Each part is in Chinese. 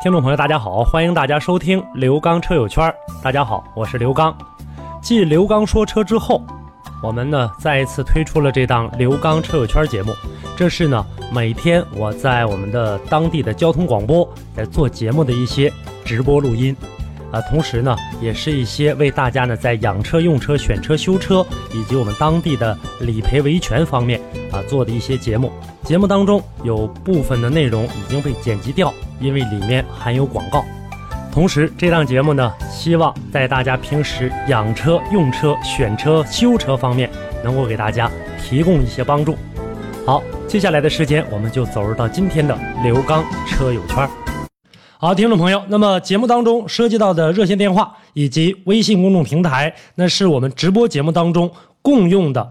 听众朋友，大家好，欢迎大家收听刘刚车友圈。大家好，我是刘刚。继刘刚说车之后，我们呢再一次推出了这档刘刚车友圈节目。这是呢每天我在我们的当地的交通广播在做节目的一些直播录音，啊，同时呢也是一些为大家呢在养车、用车、选车、修车以及我们当地的理赔维权方面啊做的一些节目。节目当中有部分的内容已经被剪辑掉，因为里面含有广告。同时，这档节目呢，希望在大家平时养车、用车、选车、修车方面，能够给大家提供一些帮助。好，接下来的时间，我们就走入到今天的刘刚车友圈。好，听众朋友，那么节目当中涉及到的热线电话以及微信公众平台，那是我们直播节目当中共用的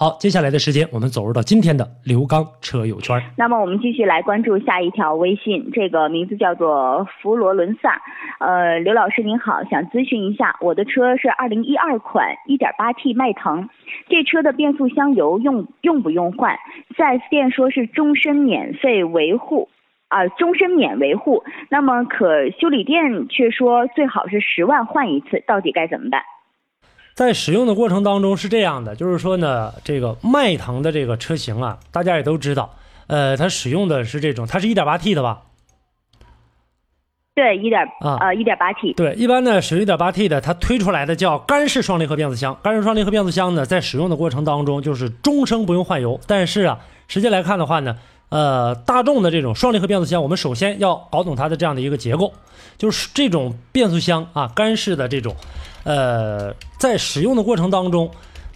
好，接下来的时间，我们走入到今天的刘刚车友圈。那么我们继续来关注下一条微信，这个名字叫做佛罗伦萨。呃，刘老师您好，想咨询一下，我的车是二零一二款一点八 T 迈腾，这车的变速箱油用用不用换？4S 店说是终身免费维护，啊、终身免维护。那么可修理店却说最好是十万换一次，到底该怎么办？在使用的过程当中是这样的，就是说呢，这个迈腾的这个车型啊，大家也都知道，呃，它使用的是这种，它是一点八 T 的吧？对，一点啊呃一点八 T。对，一般呢，使用一点八 T 的，它推出来的叫干式双离合变速箱。干式双离合变速箱呢，在使用的过程当中就是终生不用换油。但是啊，实际来看的话呢，呃，大众的这种双离合变速箱，我们首先要搞懂它的这样的一个结构，就是这种变速箱啊，干式的这种，呃，在使用的过程当中，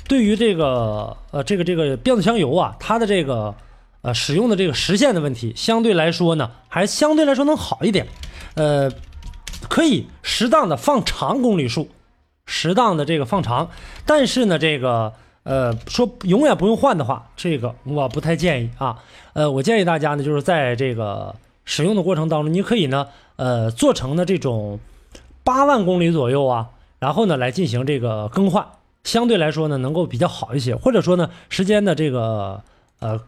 对于这个呃这个这个变速箱油啊，它的这个呃使用的这个实现的问题，相对来说呢，还相对来说能好一点。呃，可以适当的放长公里数，适当的这个放长，但是呢，这个呃说永远不用换的话，这个我不太建议啊。呃，我建议大家呢，就是在这个使用的过程当中，你可以呢，呃，做成的这种八万公里左右啊，然后呢来进行这个更换，相对来说呢能够比较好一些，或者说呢时间的这个呃。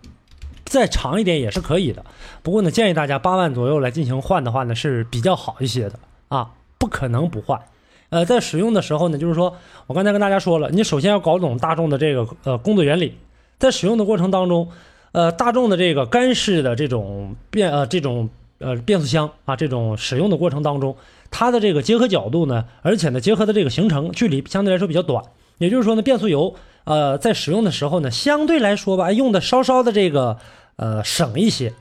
再长一点也是可以的，不过呢，建议大家八万左右来进行换的话呢，是比较好一些的啊，不可能不换。呃，在使用的时候呢，就是说我刚才跟大家说了，你首先要搞懂大众的这个呃工作原理，在使用的过程当中，呃，大众的这个干式的这种变呃这种呃变速箱啊，这种使用的过程当中，它的这个结合角度呢，而且呢结合的这个行程距离相对来说比较短，也就是说呢，变速油呃在使用的时候呢，相对来说吧，用的稍稍的这个。呃，省一些，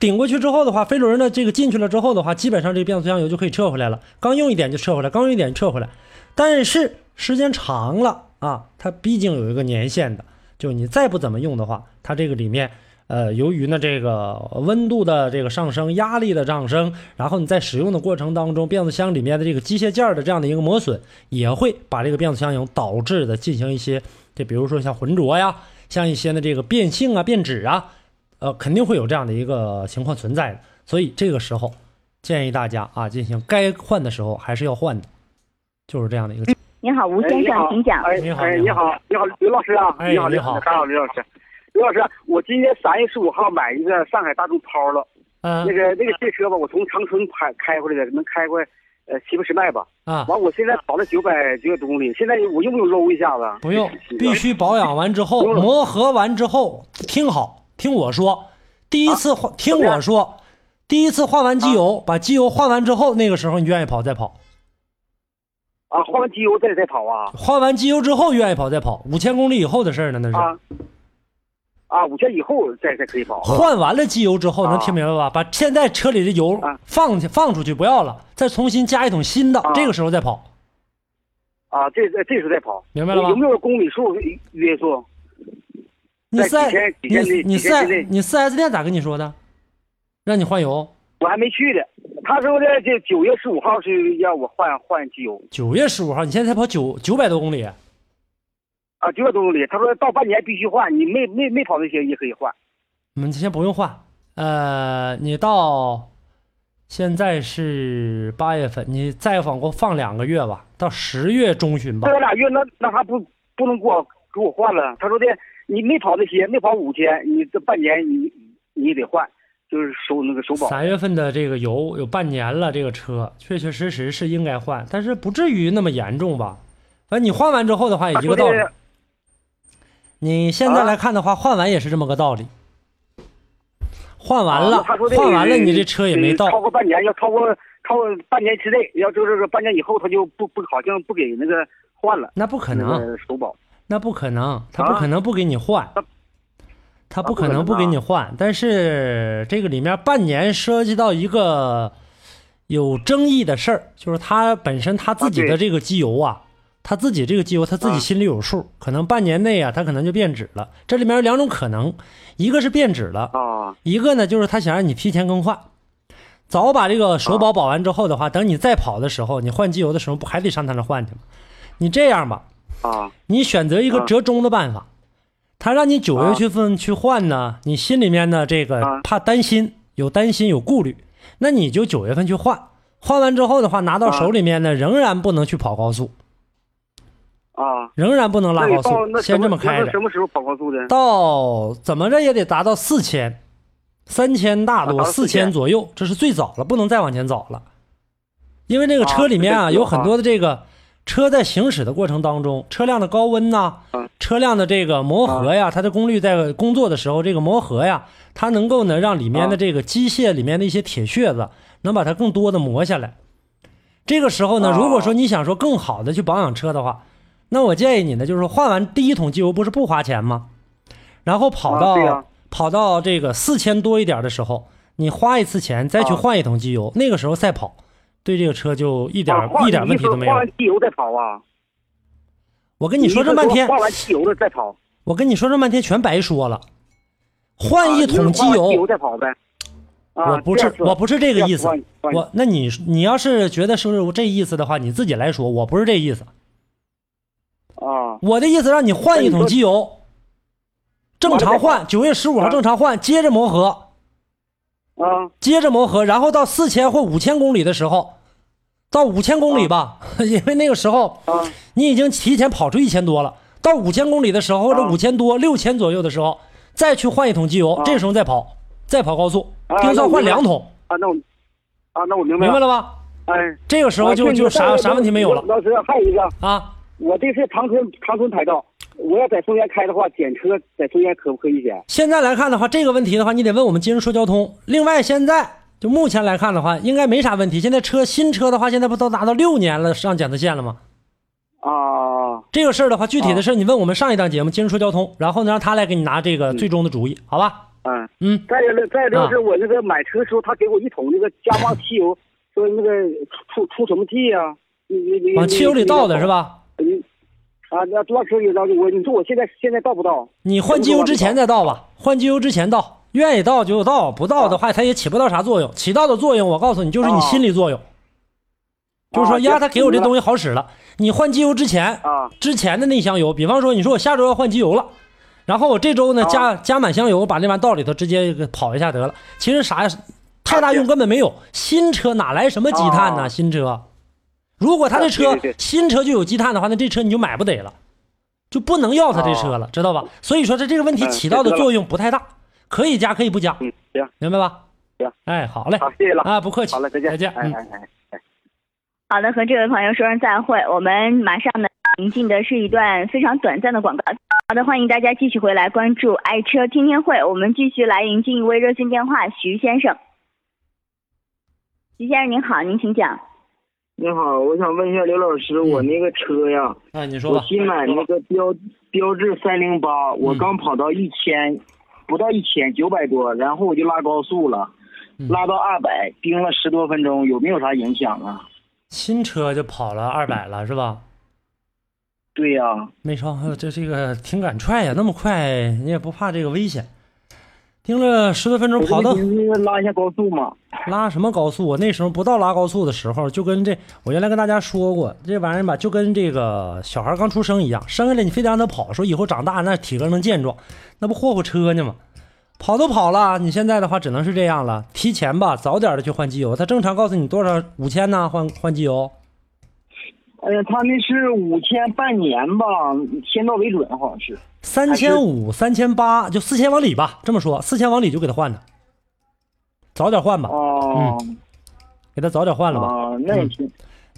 顶过去之后的话，飞轮呢这个进去了之后的话，基本上这个变速箱油就可以撤回来了。刚用一点就撤回来，刚用一点就撤回来。但是时间长了啊，它毕竟有一个年限的，就你再不怎么用的话，它这个里面呃，由于呢这个温度的这个上升、压力的上升，然后你在使用的过程当中，变速箱里面的这个机械件的这样的一个磨损，也会把这个变速箱油导致的进行一些，就比如说像浑浊呀，像一些呢这个变性啊、变质啊。呃，肯定会有这样的一个情况存在的，所以这个时候建议大家啊，进行该换的时候还是要换的，就是这样的一个。您好，吴先生，请讲。哎，你好哎，你好你好，你好，刘老师啊，哎你好，你好你好，刘老师，刘老师，我今年三月十五号买一个上海大众抛了，嗯那个那个这车吧，我从长春开开回来的，能开回呃七八十迈吧。啊，完，我现在跑了九百九百多公里，现在我用不用搂一下子？不用，必须保养完之后，磨合完之后，听好，听我说，第一次换，听我说，第一次换完机油，把机油换完之后，那个时候你愿意跑再跑。啊，换完机油再再跑啊换完机油之后愿意跑再跑，五千公里以后的事儿呢，那是。啊啊，五千以后再再可以跑。换完了机油之后，啊能听明白吧？把现在车里的油啊放去放出去不要了，再重新加一桶新的，啊这个时候再跑，啊，这这这时候再跑，明白了吧有？没有公里数约束？你四 S 店咋跟你说的？让你换油？我还没去呢。他说的这九月十五号是让我换换机油九月十五号，你现在才跑九九百多公里，啊，九百多公里。他说到半年必须换，你没没没跑那些也可以换。你们先不用换。呃，你到现在是八月份，你再往过放两个月吧，到十月中旬吧这。俩月那那还不不能给我给我换了。他说的你没跑那些，没跑五天，你这半年你你得换，就是收那个首保。三月份的这个油有半年了，这个车确确实实是应该换，但是不至于那么严重吧？反正你换完之后的话，也一个道理。你现在来看的话，换完也是这么个道理。换完了，换完了，你这车也没到呃。超过半年，要超过超过半年之内，要就是说半年以后，他就不不好像不给那个换了。那不可能，个首保那不可能，他不啊可能不给你换，他不可能不给你换。但是这个里面半年涉及到一个有争议的事儿，就是他本身他自己的这个机油啊，他自己这个机油他自己啊。心里有数，可能半年内啊，他可能就变质了。这里面有两种可能，一个是变质了，啊。一个呢就是他想让你提前更换。早把这个首保保完之后的话，等你再跑的时候，你换机油的时候不还得上他那换去吗？你这样吧，啊。你选择一个啊。折中的办法，他让你九月份去换呢，你心里面呢这个啊。怕担心，有担心有顾虑，那你就九月份去换，换完之后的话拿到手里面呢，仍然不能去跑高速，啊！仍然不能拉高速先这么开着。什，么时候跑高速的？到怎么着也得达到四千，三千大多，四千。左右，这是最早了，不能再往前走了，因为这个啊车里面啊有很多的这个车在行驶的过程当中，车辆的高温呐、嗯。车辆的这个磨合呀，它的功率在工作的时候，这个磨合呀，它能够呢让里面的啊。这个机械里面的一些铁屑子能把它更多的磨下来。这个时候呢，啊。如果说你想说更好的去保养车的话，那我建议你呢，就是说换完第一桶机油不是不花钱吗？然后跑到、跑到这个四千多一点的时候，你花一次钱再去啊换一桶机油，那个时候再跑，对这个车就一点、啊一点问题都没有换。完机油再跑啊！我跟你说这半天，换完机油了再跑，我跟你说这半天全白说了。换一啊桶机油油，再跑呗。啊我不是我不是这个意思我那你你要是觉得是这意思的话，你自己来说，我不是这意思。啊。我的意思让你换一桶机油，正常换，九月十五号啊。正常换，接着磨合，啊。接着磨合，然后到四千或五千公里的时候，到五千公里吧，因为那个时候啊。你已经提前跑出一千多了，到五千公里的时候或者啊五千多、六千左右的时候，再去换一桶机油，啊。这时候再跑，再跑高速，啊定算换两桶，啊！那我啊，那我明白明白了吧？哎，这个时候就啊就啥啥问题没有了。老师，还有一个，啊。我这是长春长春牌照，我要在松原开的话，检车在松原可不可以检？现在来看的话，这个问题的话，你得问我们金融说交通。另外，现在就目前来看的话，应该没啥问题。现在车新车的话，现在不都达到六年了上检测线了吗？啊这个事儿的话，具体的事儿你问我们上一档节目金融说交通，然后呢让他来给你拿这个最终的主意，好吧？嗯。嗯，再一个，再一个啊是我那个买车时候，他给我一桶那个加 旺汽油，说那个出出什么气呀、你你你往汽油里倒的是？吧？你啊，那多少车里倒的？我你说我现在现在倒不到？你换机油之前再倒吧，换机油之前倒，愿意倒就倒，不倒的话它也起不到啥作用。起到的作用，我告诉你，就是你心理作用，就是说啊呀，他给我这东西西好使了。你换机油之前，啊之前的那箱油，比方说你说我下周要换机油了，然后我这周呢啊加加满箱油，把那玩意儿倒里头直接给跑一下得了。其实啥太大用根本没有，新车哪来什么积碳呢？啊新车，如果他这车啊对对对新车就有积碳的话，那这车你就买不得了，就不能要他这车了，知道吧？所以说他这个问题嗯起到的作用不太大，可以加可以不加，嗯，行，明白吧？行，哎，好嘞，好，谢谢了，啊，不客气，好了，再见，再见，嗯。哎哎哎哎。好的，和这位朋友说声再会。我们马上呢，临近的是一段非常短暂的广告。好的，欢迎大家继续回来关注爱车天天会。我们继续来迎进一位热线电话，徐先生。徐先生您好，您请讲。你好，我想问一下刘老师，我那个车呀，啊，你说吧。我新买那个标标致三零八，我嗯刚跑到一千，不到一千，九百多，然后我就拉高速了，嗯拉到二百，盯了十多分钟，有没有啥影响啊？新车就跑了二百了是吧？对呀、没超，这这个挺敢踹呀，那么快你也不怕这个危险？盯了十多分钟，跑到拉一下高速嘛。拉什么高速啊？那时候不到拉高速的时候，就跟这我原来跟大家说过，这玩意儿吧，就跟这个小孩刚出生一样，生下来你非得让他跑，说以后长大那体格能健壮，那不霍霍车呢吗？跑都跑了，你现在的话只能是这样了，提前吧，早点的去换机油。他正常告诉你多少五千呢？换换机油，哎呀，他那是五千半年吧，先到为准，好像是。三千五、三千八，就四千往里吧。这么说，四千往里就给他换了，早点换吧，哦、给他早点换了吧。哦，那也行。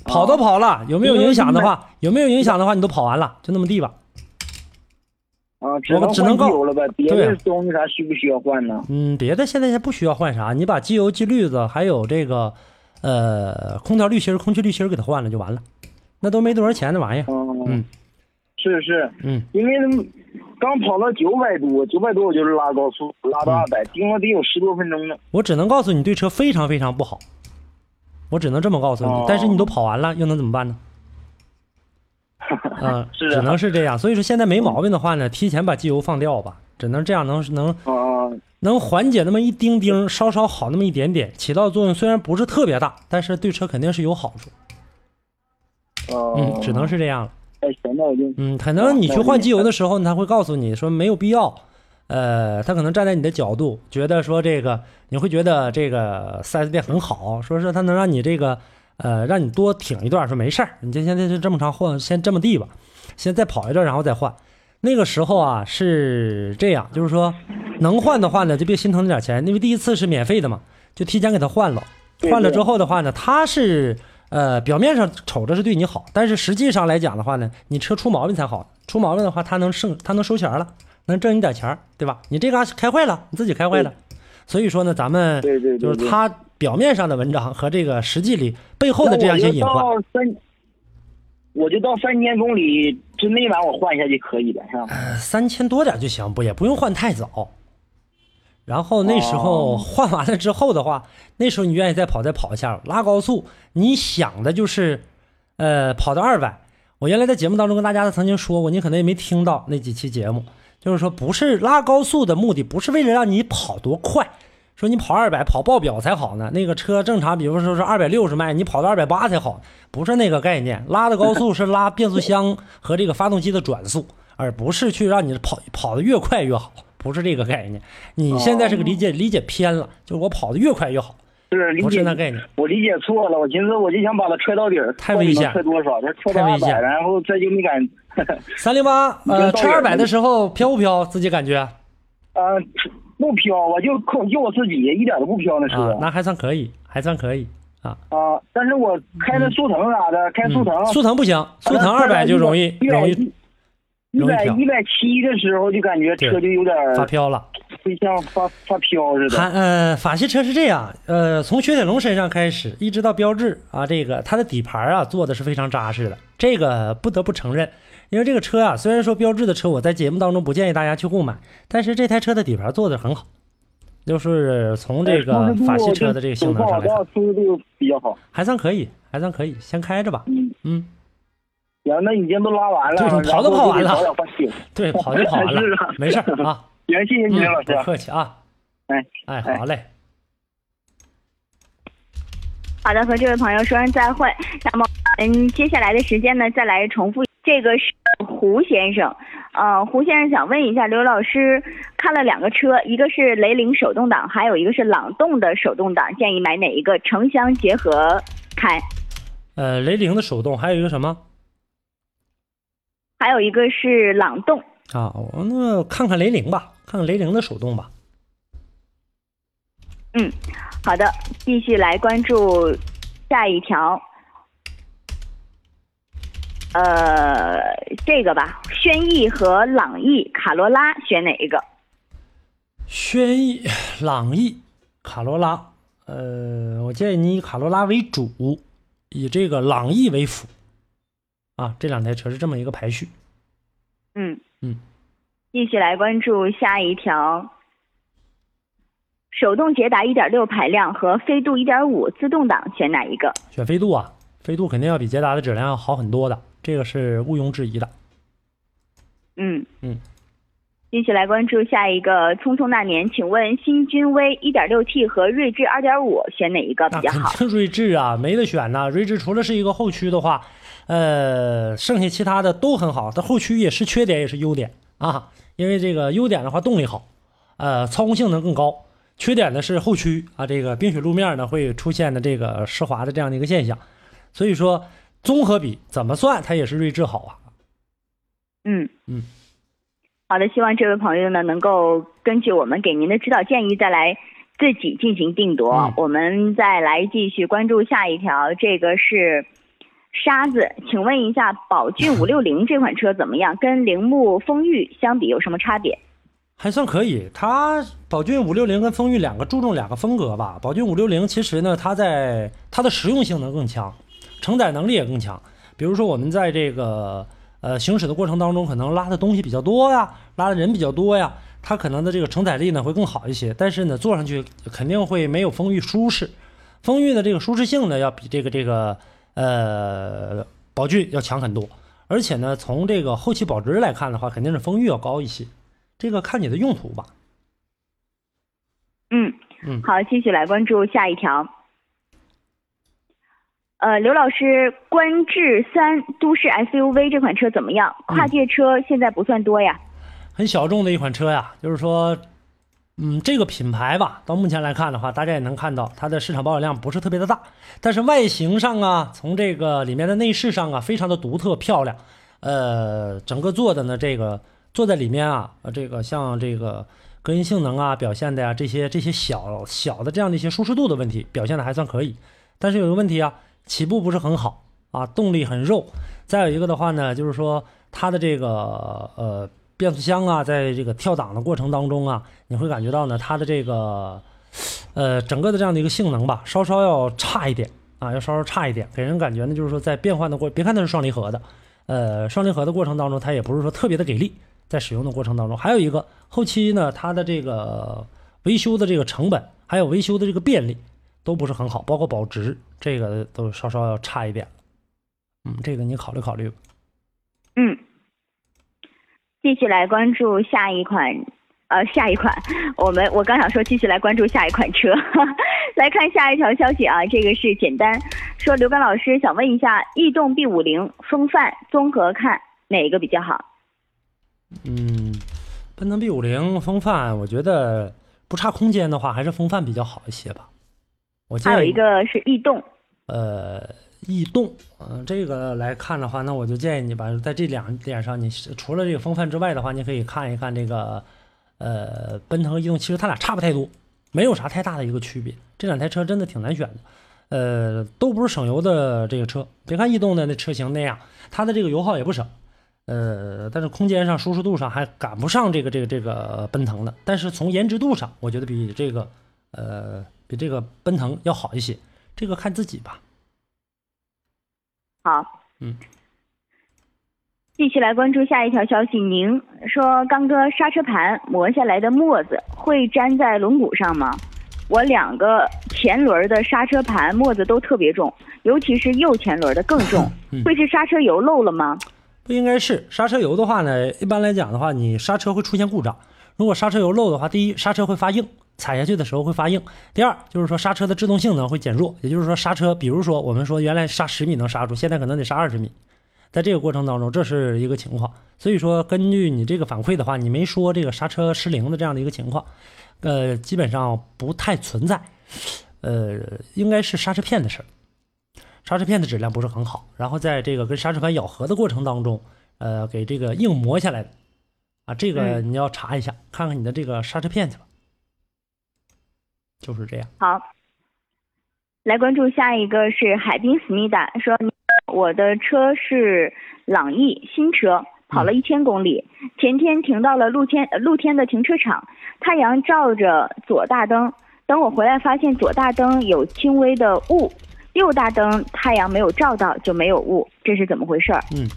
跑都跑了，有没有影响的话，有没有影响的话，你都跑完了，就那么地吧。啊，只能我只能告换机油了呗，别对的东西啥需不需要换呢？嗯，别的现在先不需要换啥，你把机油、机滤子还有这个呃空调滤芯、空气滤芯给它换了就完了，那都没多少钱那玩意儿。嗯嗯，是是，嗯，因为刚跑到九百多，九百多我就是拉高速，拉到二百、盯了得有十多分钟呢。我只能告诉你对车非常非常不好，我只能这么告诉你。哦但是你都跑完了，又能怎么办呢？嗯、是啊只能是这样。所以说现在没毛病的话呢，提前把机油放掉吧，只能这样能能啊，能缓解那么一丁丁，稍稍好那么一点点，起到作用虽然不是特别大，但是对车肯定是有好处。呃，嗯，只能是这样了。嗯，可能你去换机油的时候，他会告诉你说没有必要。呃，他可能站在你的角度，觉得说这个你会觉得这个 4S 店很好，说是他能让你这个呃让你多挺一段，说没事儿，你就现在就这么长换，先这么地吧，先再跑一段，然后再换。那个时候啊是这样，就是说能换的话呢，就别心疼那点钱，因为第一次是免费的嘛，就提前给他换了。换了之后的话呢，他是呃表面上瞅着是对你好，但是实际上来讲的话呢，你车出毛病才好，出毛病的话他能剩他能收钱了，能挣你点钱，对吧？你这嘎开坏了，你自己开坏了，所以说呢，咱们对对就是他表面上的文章和这个实际里背后的这样一些隐患。我就到三，我就到三千公里之内完我换一下就可以了，是吧？呃三千多点就行，不也不用换太早。然后那时候哦换完了之后的话，那时候你愿意再跑再跑一下，拉高速，你想的就是，呃，跑到二百。我原来在节目当中跟大家曾经说过，你可能也没听到那几期节目，就是说不是拉高速的目的，不是为了让你跑多快，说你跑二百跑爆表才好呢。那个车正常，比如说是二百六十迈，你跑到二百八才好，不是那个概念。拉的高速是拉变速箱和这个发动机的转速，而不是去让你跑跑的越快越好，不是这个概念。你现在是个理解理解偏了，就是我跑得越快越好，不是理解是那概念。我理解错了，我寻思我就想把它踹到底儿，太危险踹多少？踹到二百，太危险然后这就没敢，三零八，呃，已经到眼了车二百的时候飘不飘？自己感觉啊，呃，不飘，我就靠就我自己一点都不飘那车那还算可以，还算可以啊。啊。但是我开的速腾啥的，开速腾，嗯速腾不行，速腾二百就容易容易一百一百七的时候就感觉车就有点儿发飘了。就像发发飘似的。还呃，法系车是这样，呃，从雪铁龙身上开始，一直到标致啊，这个它的底盘啊做的是非常扎实的，这个不得不承认。因为这个车啊，虽然说标致的车我在节目当中不建议大家去购买，但是这台车的底盘做的很好，就是从这个法系车的这个性能上来看，舒适度比较好。还算可以，还算可以，先开着吧。嗯嗯，行，那已经都拉完了，对跑都跑完了对，跑就跑完了 没事啊。行，谢谢你，嗯刘老师。不客气啊。哎哎，哎好嘞。好的，和这位朋友说声再会。那么，嗯，接下来的时间呢，再来重复。这个是胡先生，呃，胡先生想问一下刘老师，看了两个车，一个是雷凌手动挡，还有一个是朗动的手动挡，建议买哪一个？城乡结合开，呃，雷凌的手动，还有一个什么还有一个是朗动。啊？我那看看雷凌吧，看看雷凌的手动吧。嗯，好的，继续来关注下一条。呃，这个吧，轩逸和朗逸、卡罗拉选哪一个？轩逸、朗逸、卡罗拉，呃，我建议你以卡罗拉为主，以这个朗逸为辅，啊，这两台车是这么一个排序。嗯嗯，继续来关注下一条。手动捷达1.6排量和飞度1.5自动挡选哪一个？选飞度啊，飞度肯定要比捷达的质量要好很多的，这个是毋庸置疑的。嗯嗯，继续来关注下一个。匆匆那年，请问新君威 1.6T 和锐志2.5选哪一个比较好？肯定锐志啊，没得选呐。锐志除了是一个后驱的话，呃，剩下其他的都很好。它后驱也是缺点，也是优点啊。因为这个优点的话，动力好，呃，操控性能更高。缺点呢是后驱啊，这个冰雪路面呢会出现的这个湿滑的这样的一个现象。所以说，综合比怎么算，它也是锐志好啊。嗯嗯，好的，希望这位朋友呢能够根据我们给您的指导建议再来自己进行定夺。嗯我们再来继续关注下一条，这个是沙子，请问一下，宝骏 五六零这款车怎么样？跟铃木风裕相比有什么差别？还算可以。它宝骏五六零跟风裕两个注重两个风格吧。宝骏五六零其实呢，它在它的实用性能更强，承载能力也更强。比如说我们在这个呃行驶的过程当中，可能拉的东西比较多呀，拉的人比较多呀，它可能的这个承载力呢会更好一些。但是呢，坐上去肯定会没有风裕舒适。风裕的这个舒适性呢，要比这个这个呃宝骏要强很多。而且呢，从这个后期保值来看的话，肯定是风裕要高一些。这个看你的用途吧。嗯嗯好，继续来关注下一条。呃，刘老师，观致三都市 SUV 这款车怎么样？跨界车现在不算多呀。很小众的一款车呀，就是说，嗯，这个品牌吧，到目前来看的话，大家也能看到它的市场保有量不是特别的大，但是外形上啊，从这个里面的内饰上啊，非常的独特漂亮。呃，整个做的呢，这个坐在里面啊，这个像这个隔音性能啊表现的呀，这些这些小小的这样的一些舒适度的问题表现的还算可以，但是有一个问题啊，起步不是很好啊，动力很肉。再有一个的话呢，就是说它的这个呃变速箱啊，在这个跳档的过程当中啊，你会感觉到呢，它的这个呃整个的这样的一个性能吧，稍稍要差一点啊，要稍稍差一点，给人感觉呢，就是说在变换的过，别看它是双离合的，呃，双离合的过程当中，它也不是说特别的给力，在使用的过程当中，还有一个后期呢，它的这个维修的这个成本，还有维修的这个便利都不是很好，包括保值，这个都稍稍要差一点。嗯，这个你考虑考虑吧。嗯，继续来关注下一款，呃，下一款，我们我刚想说继续来关注下一款车，来看下一条消息啊，这个是简单说，刘刚老师想问一下，逸动 B 五零、风范综合看哪一个比较好？嗯，奔腾 B 五零风范，我觉得不差空间的话，还是风范比较好一些吧。我还有一个是逸动，呃，逸动，嗯、这个来看的话，那我就建议你吧，在这两点上，你除了这个风范之外的话，你可以看一看这个，呃，奔腾和逸动，其实它俩差不太多，没有啥太大的一个区别。这两台车真的挺难选的，呃，都不是省油的这个车。别看逸动的那车型那样，它的这个油耗也不省，呃，但是空间上、舒适度上还赶不上这个这个这个奔腾的。但是从颜值度上，我觉得比这个，呃，比这个奔腾要好一些。这个看自己吧。好，嗯，继续来关注下一条消息。您说刚哥刹车盘磨下来的沫子会粘在轮毂上吗？我两个前轮的刹车盘沫子都特别重，尤其是右前轮的更重嗯，会是刹车油漏了吗？不应该是刹车油的话呢，一般来讲的话，你刹车会出现故障。如果刹车油漏的话，第一，刹车会发硬，踩下去的时候会发硬；第二，就是说刹车的制动性能会减弱，也就是说刹车，比如说我们说原来刹十米能刹住，现在可能得刹二十米，在这个过程当中，这是一个情况。所以说，根据你这个反馈的话，你没说这个刹车失灵的这样的一个情况，呃，基本上不太存在，呃，应该是刹车片的事儿。刹车片的质量不是很好，然后在这个跟刹车盘咬合的过程当中，呃，给这个硬磨下来的，啊，这个你要查一下，看看你的这个刹车片去吧，就是这样。好，来关注下一个是海滨思密达，说我的车是朗逸新车，跑了一千公里，前天停到了露天呃露天的停车场，太阳照着左大灯，等我回来发现左大灯有轻微的雾，右大灯太阳没有照到就没有雾，这是怎么回事儿？嗯，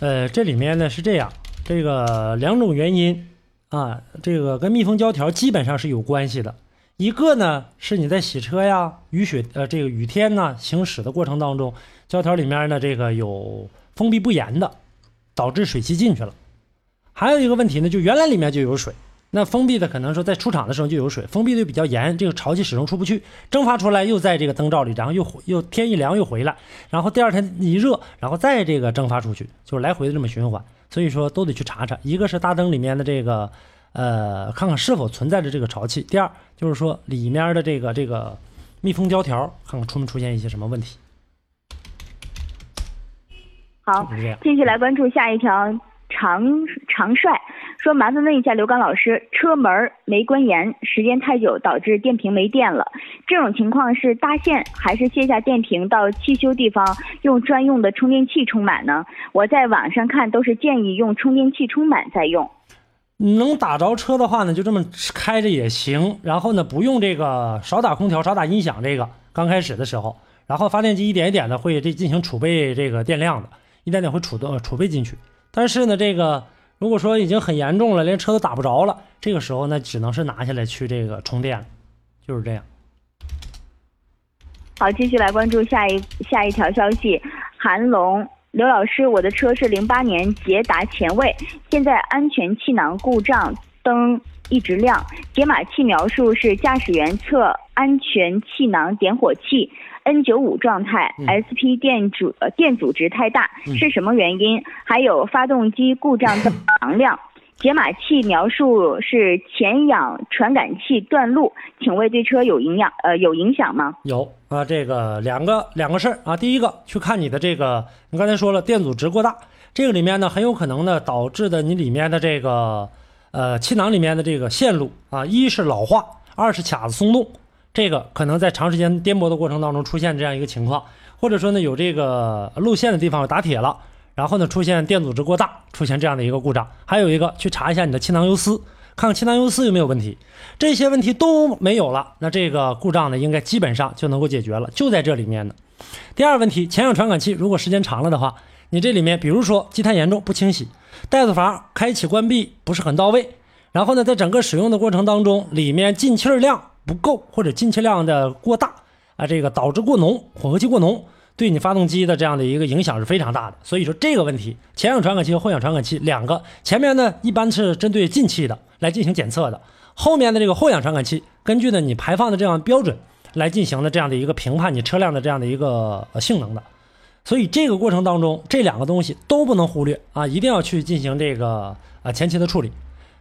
呃，这里面呢是这样，这个两种原因啊，这个跟密封胶条基本上是有关系的。一个呢是你在洗车呀、雨雪呃这个雨天呢行驶的过程当中，胶条里面呢这个有封闭不严的，导致水汽进去了。还有一个问题呢，就原来里面就有水，那封闭的可能说在出厂的时候就有水，封闭的比较严，这个潮气始终出不去，蒸发出来又在这个灯罩里，然后又又天一凉又回来，然后第二天一热，然后再这个蒸发出去，就是来回的这么循环。所以说都得去查查，一个是大灯里面的这个。呃，看看是否存在着这个潮气。第二，就是说里面的这个这个密封胶条，看看出没出现一些什么问题。好，继续来关注下一条。常常帅说：“麻烦问一下刘刚老师，车门没关严，时间太久导致电瓶没电了，这种情况是搭线还是卸下电瓶到汽修地方用专用的充电器充满呢？我在网上看都是建议用充电器充满再用。”能打着车的话呢，就这么开着也行。然后呢，不用这个少打空调、少打音响。这个刚开始的时候，然后发电机一点一点的会这进行储备这个电量的，一点点会储的储备进去。但是呢，这个如果说已经很严重了，连车都打不着了，这个时候呢，只能是拿下来去这个充电，就是这样。好，继续来关注下一下一条消息，韩龙。刘老师，我的车是零八年捷达前卫，现在安全气囊故障，灯一直亮。解码器描述是驾驶员侧安全气囊点火器 N 九五状态，SP 电阻呃电阻值太大，是什么原因？还有发动机故障灯 常亮。解码器描述是前氧传感器断路，请问对车有影响？呃，有影响吗？有啊，这个两个两个事儿啊。第一个，去看你的这个，你刚才说了电阻值过大，这个里面呢很有可能呢导致的你里面的这个呃气囊里面的这个线路啊，一是老化，二是卡子松动，这个可能在长时间颠簸的过程当中出现这样一个情况，或者说呢有这个路线的地方打铁了。然后呢，出现电阻值过大，出现这样的一个故障。还有一个，去查一下你的气囊油丝，看看气囊油丝有没有问题。这些问题都没有了，那这个故障呢，应该基本上就能够解决了，就在这里面呢。第二问题，前氧传感器如果时间长了的话，你这里面比如说积碳严重不清洗，带子阀开启关闭不是很到位，然后呢，在整个使用的过程当中，里面进气量不够或者进气量的过大啊，这个导致过浓，混合气过浓。对你发动机的这样的一个影响是非常大的，所以说这个问题，前氧传感器和后氧传感器两个，前面呢一般是针对进气的来进行检测的，后面的这个后氧传感器根据呢你排放的这样标准来进行的这样的一个评判你车辆的这样的一个性能的，所以这个过程当中这两个东西都不能忽略啊，一定要去进行这个啊前期的处理，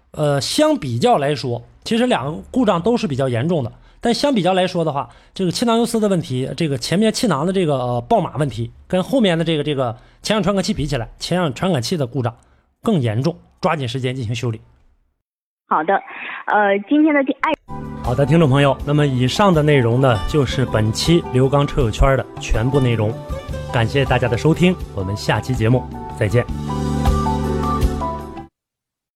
呃，相比较来说，其实两个故障都是比较严重的。但相比较来说的话，这个气囊油丝的问题，这个前面气囊的这个爆码问题，跟后面的这个这个前氧传感器比起来，前氧传感器的故障更严重，抓紧时间进行修理。好的，呃，今天的第二，好的，听众朋友，那么以上的内容呢，就是本期刘刚车友圈的全部内容，感谢大家的收听，我们下期节目再见。